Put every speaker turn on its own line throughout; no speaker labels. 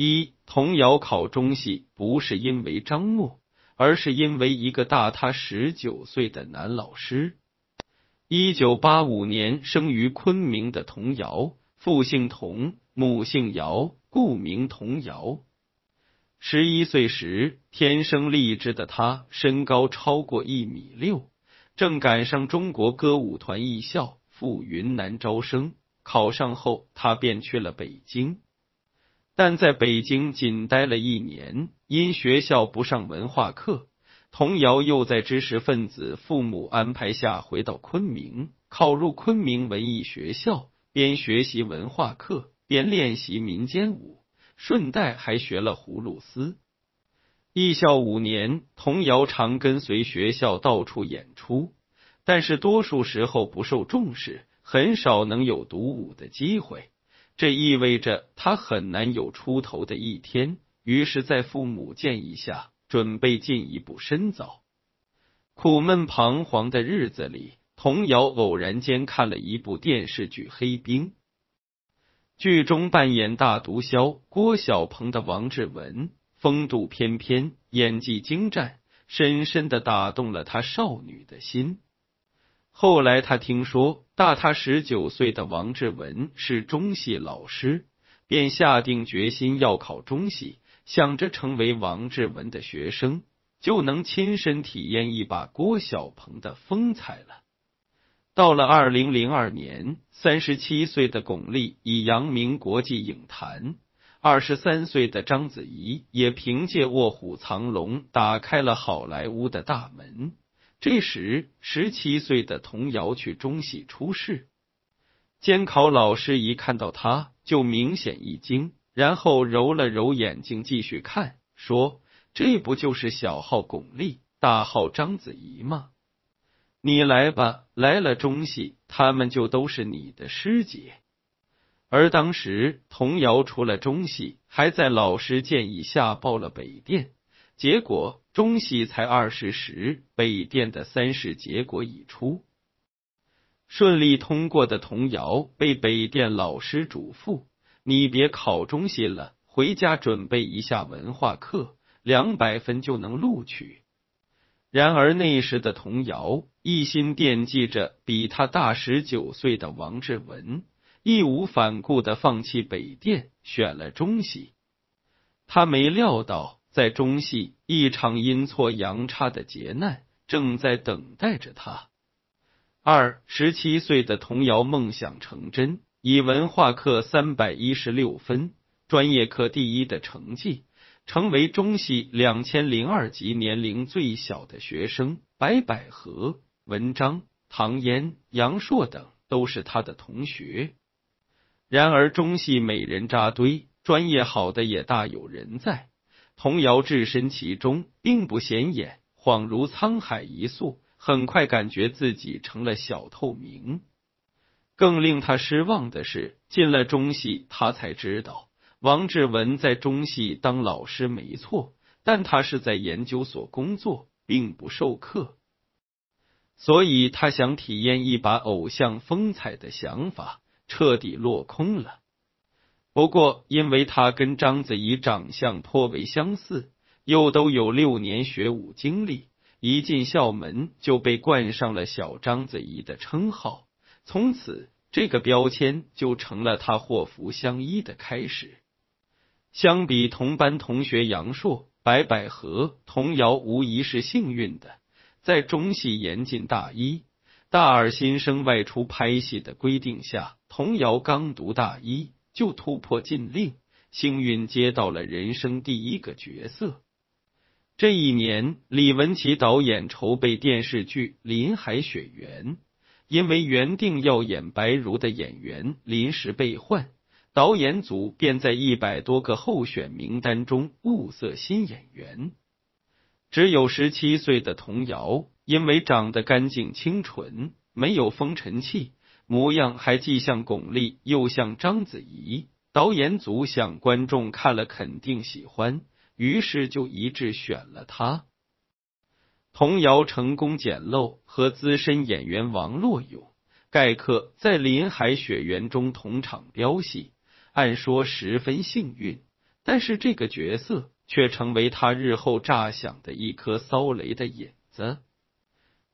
一，童谣考中戏不是因为张默，而是因为一个大他十九岁的男老师。一九八五年生于昆明的童谣，父姓童，母姓姚，故名童谣。十一岁时，天生丽质的他，身高超过一米六，正赶上中国歌舞团艺校赴云南招生。考上后，他便去了北京，但在北京仅待了一年，因学校不上文化课，童谣又在知识分子父母安排下回到昆明，考入昆明文艺学校，边学习文化课，边练习民间舞。顺带还学了葫芦丝。艺校五年，童谣常跟随学校到处演出，但是多数时候不受重视，很少能有独舞的机会。这意味着他很难有出头的一天。于是，在父母建议下，准备进一步深造。苦闷彷徨的日子里，童瑶偶然间看了一部电视剧《黑冰》。剧中扮演大毒枭郭小鹏的王志文，风度翩翩，演技精湛，深深的打动了他少女的心。后来他听说大他十九岁的王志文是中戏老师，便下定决心要考中戏，想着成为王志文的学生，就能亲身体验一把郭小鹏的风采了。到了二零零二年，三十七岁的巩俐已扬名国际影坛，二十三岁的章子怡也凭借《卧虎藏龙》打开了好莱坞的大门。这时，十七岁的童瑶去中戏出试，监考老师一看到他就明显一惊，然后揉了揉眼睛继续看，说：“这不就是小号巩俐，大号章子怡吗？”你来吧，来了中戏，他们就都是你的师姐。而当时童谣除了中戏，还在老师建议下报了北电。结果中戏才二试时，北电的三试结果已出，顺利通过的童谣被北电老师嘱咐：“你别考中戏了，回家准备一下文化课，两百分就能录取。”然而那时的童谣一心惦记着比他大十九岁的王志文，义无反顾的放弃北电，选了中戏。他没料到，在中戏一场阴错阳差的劫难正在等待着他。二十七岁的童谣梦想成真，以文化课三百一十六分，专业课第一的成绩。成为中戏两千零二级年龄最小的学生，白百合、文章、唐嫣、杨烁等都是他的同学。然而中戏美人扎堆，专业好的也大有人在。童谣置身其中，并不显眼，恍如沧海一粟。很快感觉自己成了小透明。更令他失望的是，进了中戏，他才知道。王志文在中戏当老师没错，但他是在研究所工作，并不授课，所以他想体验一把偶像风采的想法彻底落空了。不过，因为他跟章子怡长相颇为相似，又都有六年学武经历，一进校门就被冠上了“小章子怡”的称号，从此这个标签就成了他祸福相依的开始。相比同班同学杨烁、白百合，童谣无疑是幸运的，在中戏严禁大一、大二新生外出拍戏的规定下，童谣刚读大一就突破禁令，幸运接到了人生第一个角色。这一年，李文琪导演筹备电视剧《林海雪原》，因为原定要演白茹的演员临时被换。导演组便在一百多个候选名单中物色新演员，只有十七岁的童谣，因为长得干净清纯，没有风尘气，模样还既像巩俐又像章子怡。导演组想观众看了肯定喜欢，于是就一致选了他。童谣成功捡漏和资深演员王洛勇、盖克在《林海雪原》中同场飙戏。按说十分幸运，但是这个角色却成为他日后炸响的一颗骚雷的引子。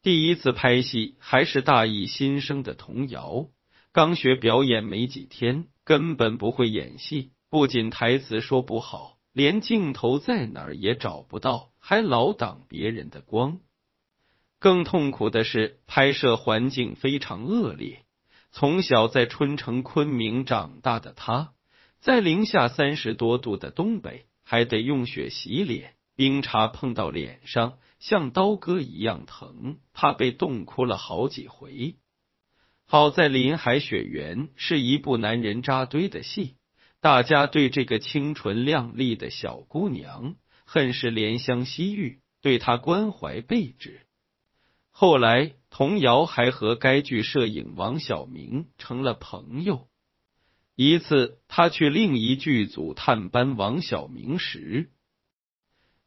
第一次拍戏还是大一新生的童谣，刚学表演没几天，根本不会演戏，不仅台词说不好，连镜头在哪儿也找不到，还老挡别人的光。更痛苦的是，拍摄环境非常恶劣。从小在春城昆明长大的他，在零下三十多度的东北，还得用雪洗脸，冰碴碰到脸上。像刀割一样疼，怕被冻哭了好几回。好在《林海雪原》是一部男人扎堆的戏，大家对这个清纯靓丽的小姑娘恨是怜香惜玉，对她关怀备至。后来，童谣还和该剧摄影王小明成了朋友。一次，他去另一剧组探班王小明时。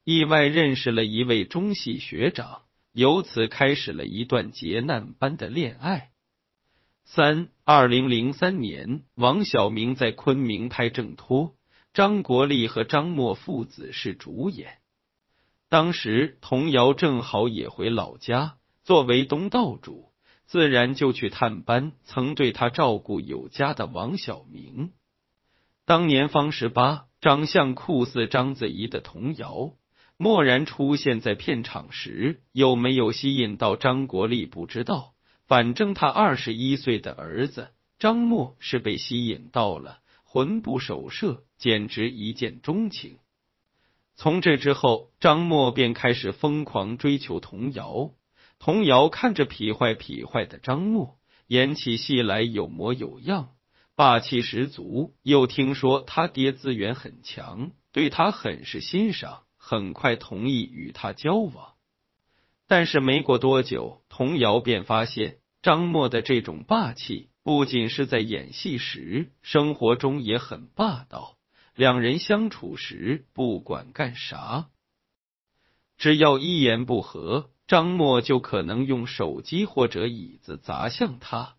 意外认识了一位中戏学长，由此开始了一段劫难般的恋爱。三二零零三年，王小明在昆明拍正托，张国立和张默父子是主演。当时童谣正好也回老家，作为东道主，自然就去探班曾对他照顾有加的王小明。当年方十八，长相酷似章子怡的童谣。蓦然出现在片场时，有没有吸引到张国立不知道。反正他二十一岁的儿子张默是被吸引到了，魂不守舍，简直一见钟情。从这之后，张默便开始疯狂追求童谣。童谣看着痞坏痞坏的张默，演起戏来有模有样，霸气十足。又听说他爹资源很强，对他很是欣赏。很快同意与他交往，但是没过多久，童谣便发现张默的这种霸气不仅是在演戏时，生活中也很霸道。两人相处时，不管干啥，只要一言不合，张默就可能用手机或者椅子砸向他。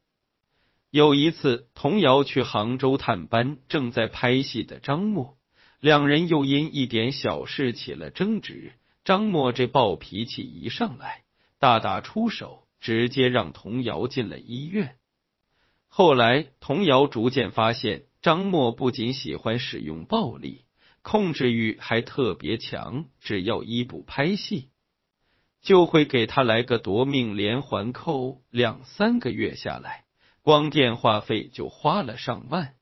有一次，童谣去杭州探班，正在拍戏的张默。两人又因一点小事起了争执，张默这暴脾气一上来，大打出手，直接让童谣进了医院。后来，童谣逐渐发现，张默不仅喜欢使用暴力，控制欲还特别强，只要一不拍戏，就会给他来个夺命连环扣。两三个月下来，光电话费就花了上万。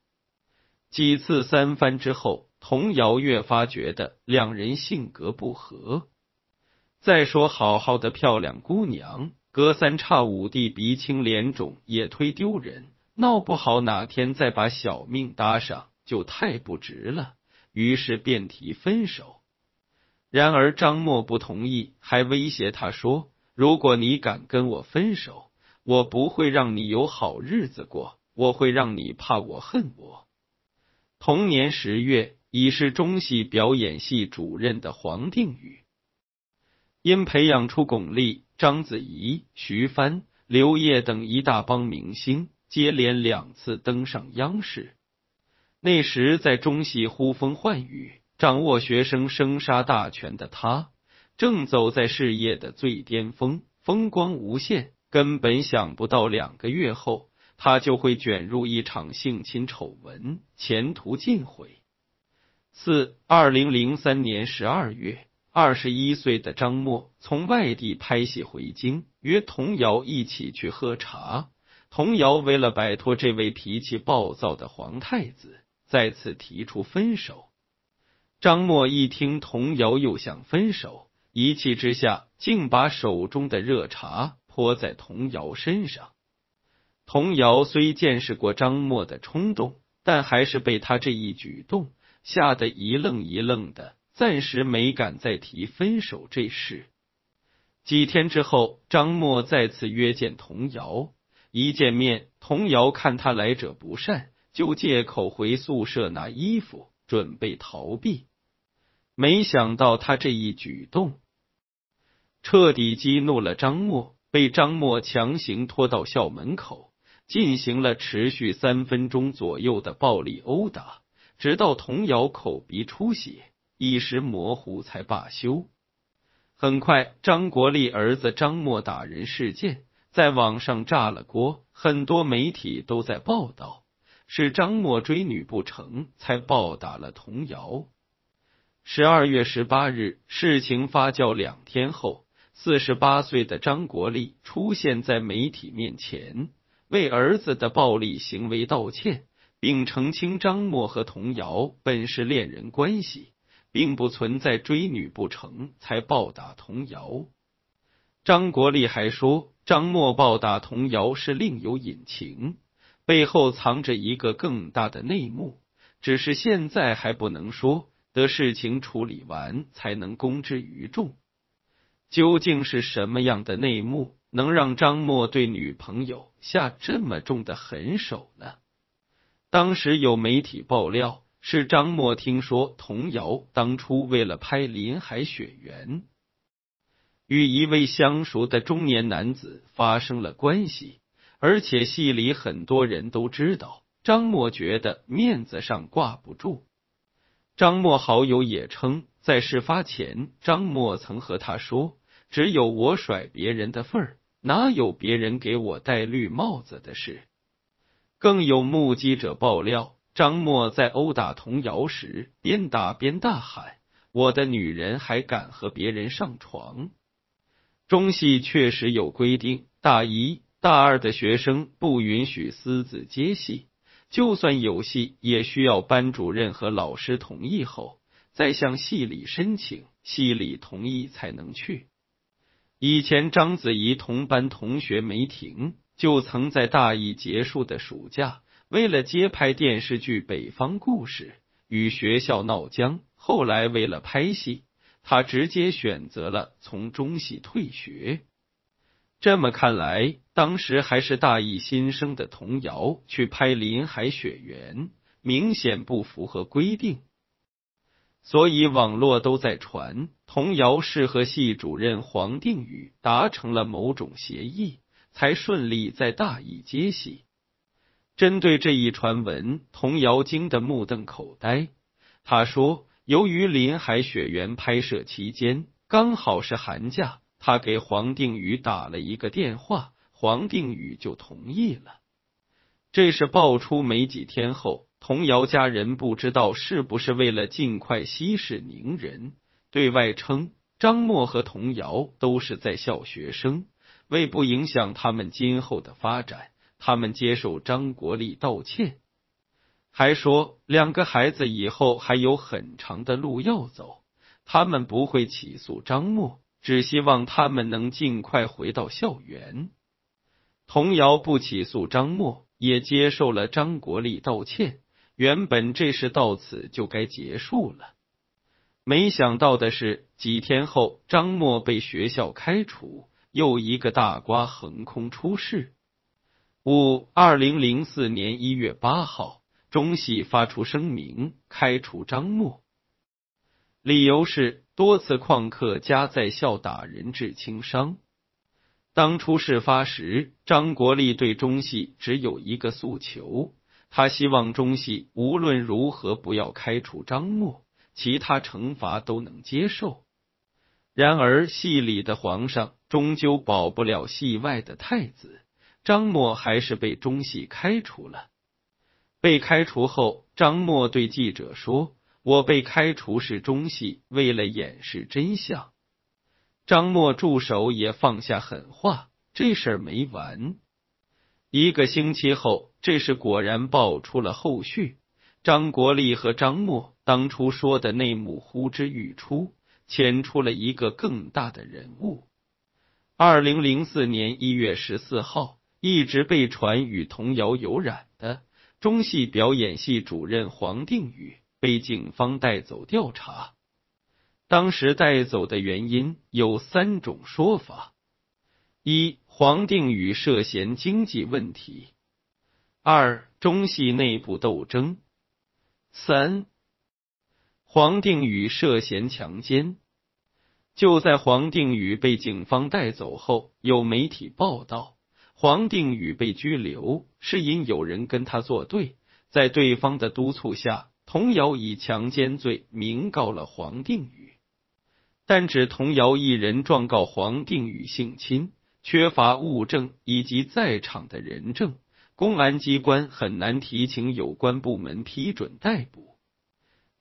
几次三番之后。童谣越发觉得两人性格不合。再说，好好的漂亮姑娘，隔三差五地鼻青脸肿，也忒丢人。闹不好哪天再把小命搭上，就太不值了。于是便提分手。然而张默不同意，还威胁他说：“如果你敢跟我分手，我不会让你有好日子过，我会让你怕我恨我。”同年十月。已是中戏表演系主任的黄定宇，因培养出巩俐、章子怡、徐帆、刘烨等一大帮明星，接连两次登上央视。那时在中戏呼风唤雨、掌握学生生杀大权的他，正走在事业的最巅峰，风光无限。根本想不到两个月后，他就会卷入一场性侵丑闻，前途尽毁。四二零零三年十二月，二十一岁的张默从外地拍戏回京，约童瑶一起去喝茶。童瑶为了摆脱这位脾气暴躁的皇太子，再次提出分手。张默一听童瑶又想分手，一气之下竟把手中的热茶泼在童瑶身上。童瑶虽见识过张默的冲动，但还是被他这一举动。吓得一愣一愣的，暂时没敢再提分手这事。几天之后，张默再次约见童瑶，一见面，童瑶看他来者不善，就借口回宿舍拿衣服，准备逃避。没想到他这一举动，彻底激怒了张默，被张默强行拖到校门口，进行了持续三分钟左右的暴力殴打。直到童谣口鼻出血，一时模糊才罢休。很快，张国立儿子张默打人事件在网上炸了锅，很多媒体都在报道，是张默追女不成才暴打了童谣。十二月十八日，事情发酵两天后，四十八岁的张国立出现在媒体面前，为儿子的暴力行为道歉，并澄清张默和童谣本是恋人关系。并不存在追女不成才暴打童谣。张国立还说，张默暴打童谣是另有隐情，背后藏着一个更大的内幕，只是现在还不能说，得事情处理完才能公之于众。究竟是什么样的内幕，能让张默对女朋友下这么重的狠手呢？当时有媒体爆料。是张默听说童谣当初为了拍《林海雪原》，与一位相熟的中年男子发生了关系，而且戏里很多人都知道。张默觉得面子上挂不住。张默好友也称，在事发前，张默曾和他说：“只有我甩别人的份儿，哪有别人给我戴绿帽子的事？”更有目击者爆料。张默在殴打童谣时，边打边大喊：“我的女人还敢和别人上床？”中戏确实有规定，大一、大二的学生不允许私自接戏，就算有戏，也需要班主任和老师同意后，再向系里申请，系里同意才能去。以前章子怡同班同学梅婷就曾在大一结束的暑假。为了接拍电视剧《北方故事》，与学校闹僵。后来为了拍戏，他直接选择了从中戏退学。这么看来，当时还是大一新生的童谣去拍《林海雪原》，明显不符合规定。所以网络都在传童谣是和系主任黄定宇达成了某种协议，才顺利在大邑接戏。针对这一传闻，童谣惊得目瞪口呆。他说：“由于《林海雪原》拍摄期间刚好是寒假，他给黄定宇打了一个电话，黄定宇就同意了。”这是爆出没几天后，童谣家人不知道是不是为了尽快息事宁人，对外称张默和童谣都是在校学生，为不影响他们今后的发展。他们接受张国立道歉，还说两个孩子以后还有很长的路要走，他们不会起诉张默，只希望他们能尽快回到校园。童谣不起诉张默，也接受了张国立道歉。原本这事到此就该结束了，没想到的是，几天后张默被学校开除，又一个大瓜横空出世。五二零零四年一月八号，中戏发出声明开除张默，理由是多次旷课加在校打人致轻伤。当初事发时，张国立对中戏只有一个诉求，他希望中戏无论如何不要开除张默，其他惩罚都能接受。然而，戏里的皇上终究保不了戏外的太子。张默还是被中戏开除了。被开除后，张默对记者说：“我被开除是中戏为了掩饰真相。”张默助手也放下狠话：“这事儿没完。”一个星期后，这事果然爆出了后续。张国立和张默当初说的内幕呼之欲出，牵出了一个更大的人物。二零零四年一月十四号。一直被传与童谣有染的中戏表演系主任黄定宇被警方带走调查。当时带走的原因有三种说法：一、黄定宇涉嫌经济问题；二、中戏内部斗争；三、黄定宇涉嫌强奸。就在黄定宇被警方带走后，有媒体报道。黄定宇被拘留，是因有人跟他作对，在对方的督促下，童瑶以强奸罪名告了黄定宇，但只童瑶一人状告黄定宇性侵，缺乏物证以及在场的人证，公安机关很难提请有关部门批准逮捕。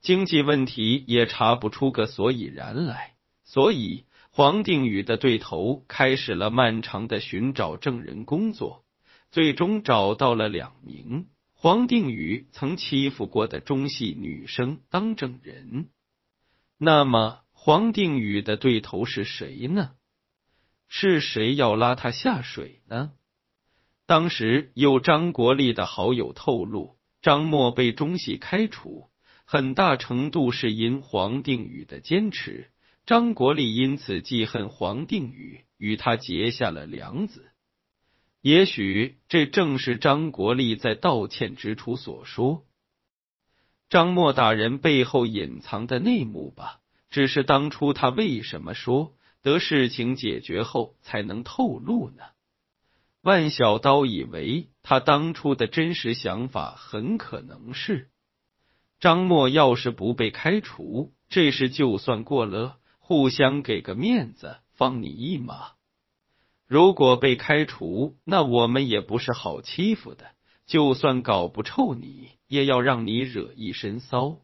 经济问题也查不出个所以然来，所以黄定宇的对头开始了漫长的寻找证人工作，最终找到了两名黄定宇曾欺负过的中戏女生当证人。那么黄定宇的对头是谁呢？是谁要拉他下水呢？当时有张国立的好友透露，张默被中戏开除。很大程度是因黄定宇的坚持，张国立因此记恨黄定宇，与他结下了梁子。也许这正是张国立在道歉之初所说张默打人背后隐藏的内幕吧。只是当初他为什么说得事情解决后才能透露呢？万小刀以为他当初的真实想法很可能是。张默要是不被开除，这事就算过了，互相给个面子，放你一马。如果被开除，那我们也不是好欺负的，就算搞不臭你，也要让你惹一身骚。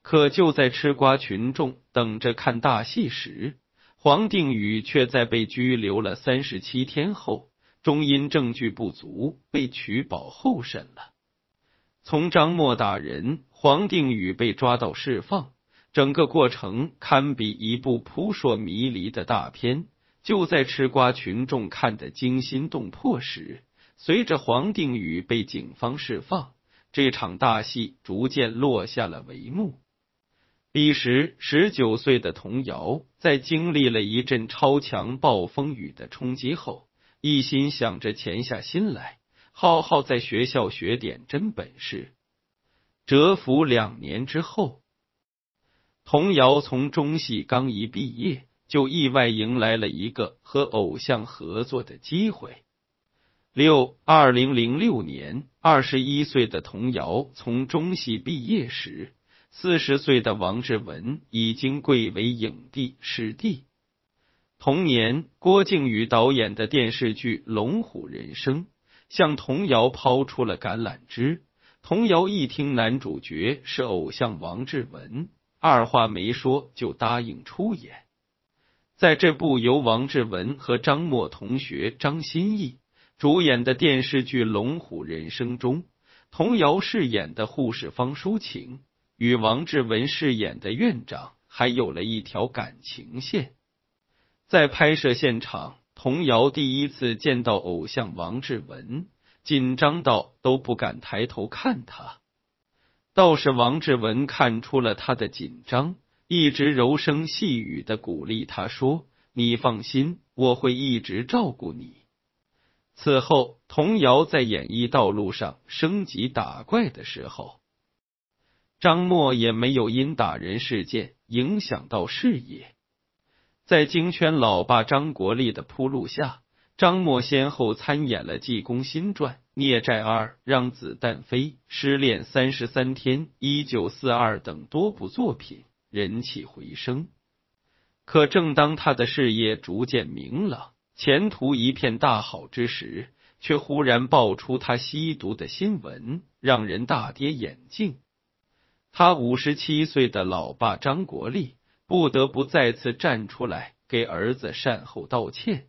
可就在吃瓜群众等着看大戏时，黄定宇却在被拘留了三十七天后，终因证据不足被取保候审了。从张默打人。黄定宇被抓到释放，整个过程堪比一部扑朔迷离的大片。就在吃瓜群众看得惊心动魄时，随着黄定宇被警方释放，这场大戏逐渐落下了帷幕。彼时，十九岁的童谣在经历了一阵超强暴风雨的冲击后，一心想着潜下心来，好好在学校学点真本事。蛰伏两年之后，童谣从中戏刚一毕业，就意外迎来了一个和偶像合作的机会。六二零零六年，二十一岁的童谣从中戏毕业时，四十岁的王志文已经贵为影帝师弟。同年，郭靖宇导演的电视剧《龙虎人生》向童谣抛出了橄榄枝。童谣一听男主角是偶像王志文，二话没说就答应出演。在这部由王志文和张默同学张歆艺主演的电视剧《龙虎人生》中，童谣饰演的护士方淑琴与王志文饰演的院长还有了一条感情线。在拍摄现场，童谣第一次见到偶像王志文。紧张到都不敢抬头看他，倒是王志文看出了他的紧张，一直柔声细语的鼓励他说：“你放心，我会一直照顾你。”此后，童谣在演艺道路上升级打怪的时候，张默也没有因打人事件影响到事业，在京圈老爸张国立的铺路下。张默先后参演了《济公新传》《孽债二》《让子弹飞》《失恋三十三天》《一九四二》等多部作品，人气回升。可正当他的事业逐渐明朗、前途一片大好之时，却忽然爆出他吸毒的新闻，让人大跌眼镜。他五十七岁的老爸张国立不得不再次站出来给儿子善后道歉。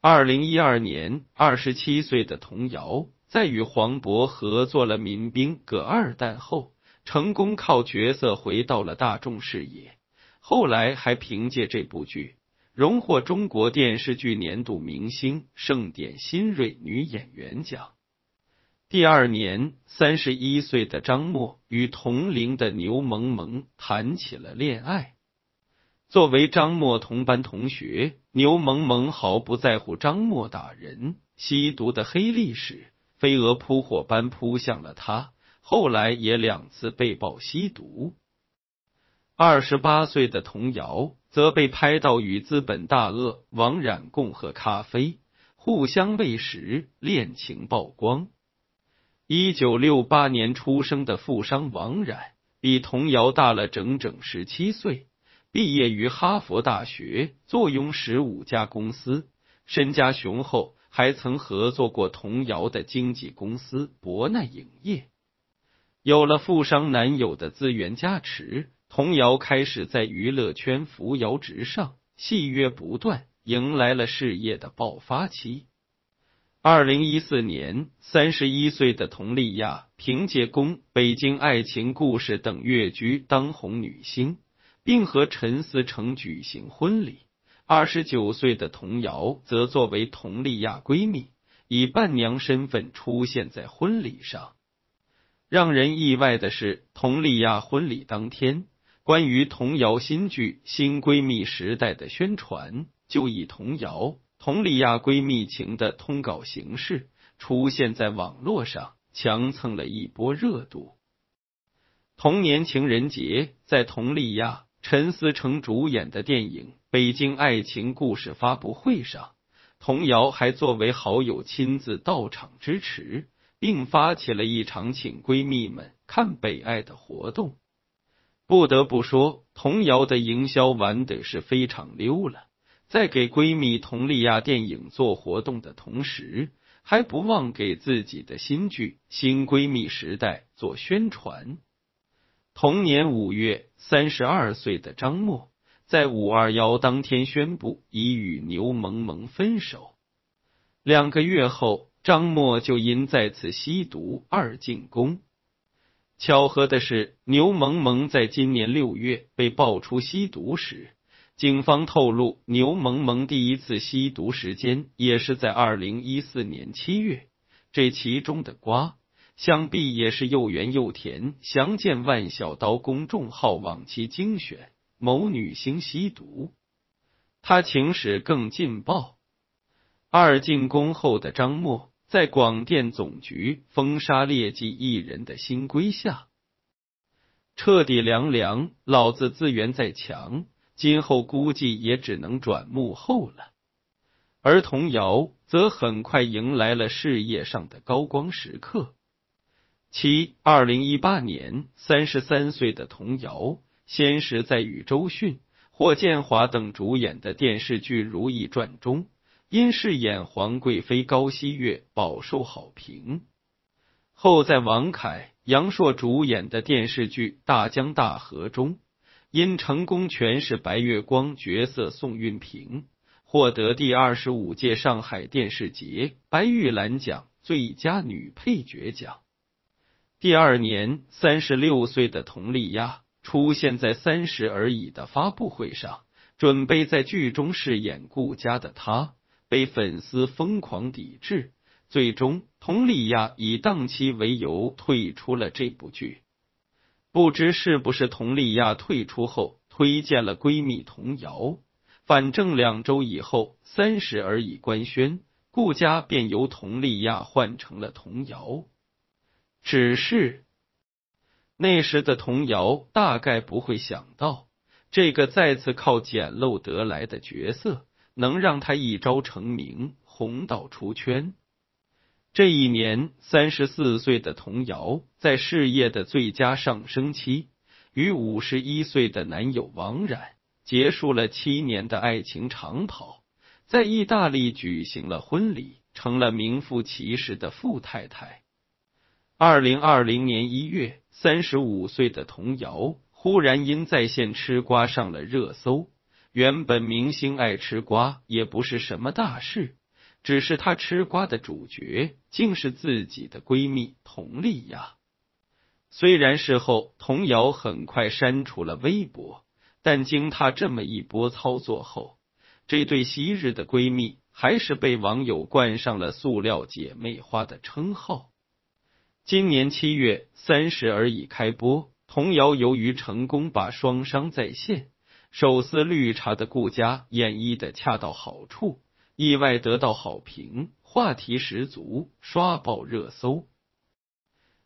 二零一二年，二十七岁的童谣在与黄渤合作了《民兵葛二蛋》后，成功靠角色回到了大众视野。后来还凭借这部剧荣获中国电视剧年度明星盛典新锐女演员奖。第二年，三十一岁的张默与同龄的牛萌萌谈起了恋爱。作为张默同班同学，牛萌萌毫不在乎张默打人、吸毒的黑历史，飞蛾扑火般扑向了他。后来也两次被曝吸毒。二十八岁的童谣则被拍到与资本大鳄王冉共喝咖啡，互相喂食，恋情曝光。一九六八年出生的富商王冉，比童瑶大了整整十七岁，毕业于哈佛大学，坐拥十五家公司，身家雄厚，还曾合作过童瑶的经纪公司博奈影业。有了富商男友的资源加持，童瑶开始在娱乐圈扶摇直上，戏约不断，迎来了事业的爆发期。二零一四年，三十一岁的佟丽娅凭借《宫》《北京爱情故事》等粤剧当红女星，并和陈思诚举行婚礼。二十九岁的童瑶则作为佟丽娅闺蜜，以伴娘身份出现在婚礼上。让人意外的是，佟丽娅婚礼当天，关于童瑶新剧《新闺蜜时代》的宣传，就以童瑶。佟丽娅闺蜜情的通稿形式出现在网络上，强蹭了一波热度。同年情人节，在佟丽娅、陈思诚主演的电影《北京爱情故事》发布会上，童瑶还作为好友亲自到场支持，并发起了一场请闺蜜们看北爱的活动。不得不说，童瑶的营销玩的是非常溜了。在给闺蜜佟丽娅电影做活动的同时，还不忘给自己的新剧《新闺蜜时代》做宣传。同年五月，三十二岁的张默在五二幺当天宣布已与牛萌萌分手。两个月后，张默就因再次吸毒二进宫。巧合的是，牛萌萌在今年六月被爆出吸毒时。警方透露，牛萌萌第一次吸毒时间也是在二零一四年七月。这其中的瓜，想必也是又圆又甜。详见万小刀公众号往期精选。某女星吸毒，她情史更劲爆。二进宫后的张默，在广电总局封杀劣迹艺人的新规下，彻底凉凉。老子资源再强。今后估计也只能转幕后了，而童谣则很快迎来了事业上的高光时刻。七二零一八年，三十三岁的童瑶先是在与周迅、霍建华等主演的电视剧《如懿传》中，因饰演皇贵妃高羲月饱受好评，后在王凯、杨烁主演的电视剧《大江大河》中。因成功诠释白月光角色宋运平，获得第二十五届上海电视节白玉兰奖最佳女配角奖。第二年，三十六岁的佟丽娅出现在《三十而已》的发布会上，准备在剧中饰演顾家的她，被粉丝疯狂抵制。最终，佟丽娅以档期为由退出了这部剧。不知是不是佟丽娅退出后推荐了闺蜜童瑶，反正两周以后三十而已官宣，顾家便由佟丽娅换成了童瑶。只是那时的童瑶大概不会想到，这个再次靠捡漏得来的角色，能让他一朝成名，红到出圈。这一年，三十四岁的童瑶在事业的最佳上升期，与五十一岁的男友王冉结束了七年的爱情长跑，在意大利举行了婚礼，成了名副其实的富太太。二零二零年一月，三十五岁的童瑶忽然因在线吃瓜上了热搜。原本明星爱吃瓜也不是什么大事。只是他吃瓜的主角竟是自己的闺蜜佟丽娅。虽然事后童瑶很快删除了微博，但经她这么一波操作后，这对昔日的闺蜜还是被网友冠上了“塑料姐妹花”的称号。今年七月，三十而已开播，童谣由于成功把双商在线、手撕绿茶的顾家演绎的恰到好处。意外得到好评，话题十足，刷爆热搜。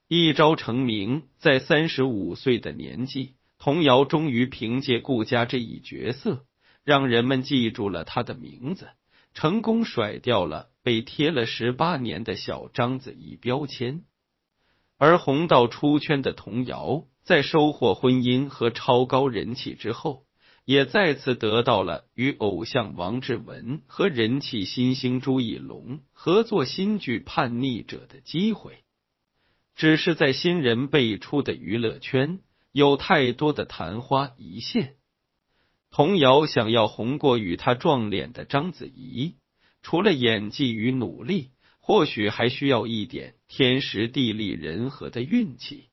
一朝成名，在三十五岁的年纪，童谣终于凭借顾家这一角色，让人们记住了他的名字，成功甩掉了被贴了十八年的小章子怡标签。而红到出圈的童谣，在收获婚姻和超高人气之后，也再次得到了与偶像王志文和人气新星朱一龙合作新剧《叛逆者》的机会。只是在新人辈出的娱乐圈，有太多的昙花一现。童谣想要红过与他撞脸的章子怡，除了演技与努力，或许还需要一点天时地利人和的运气。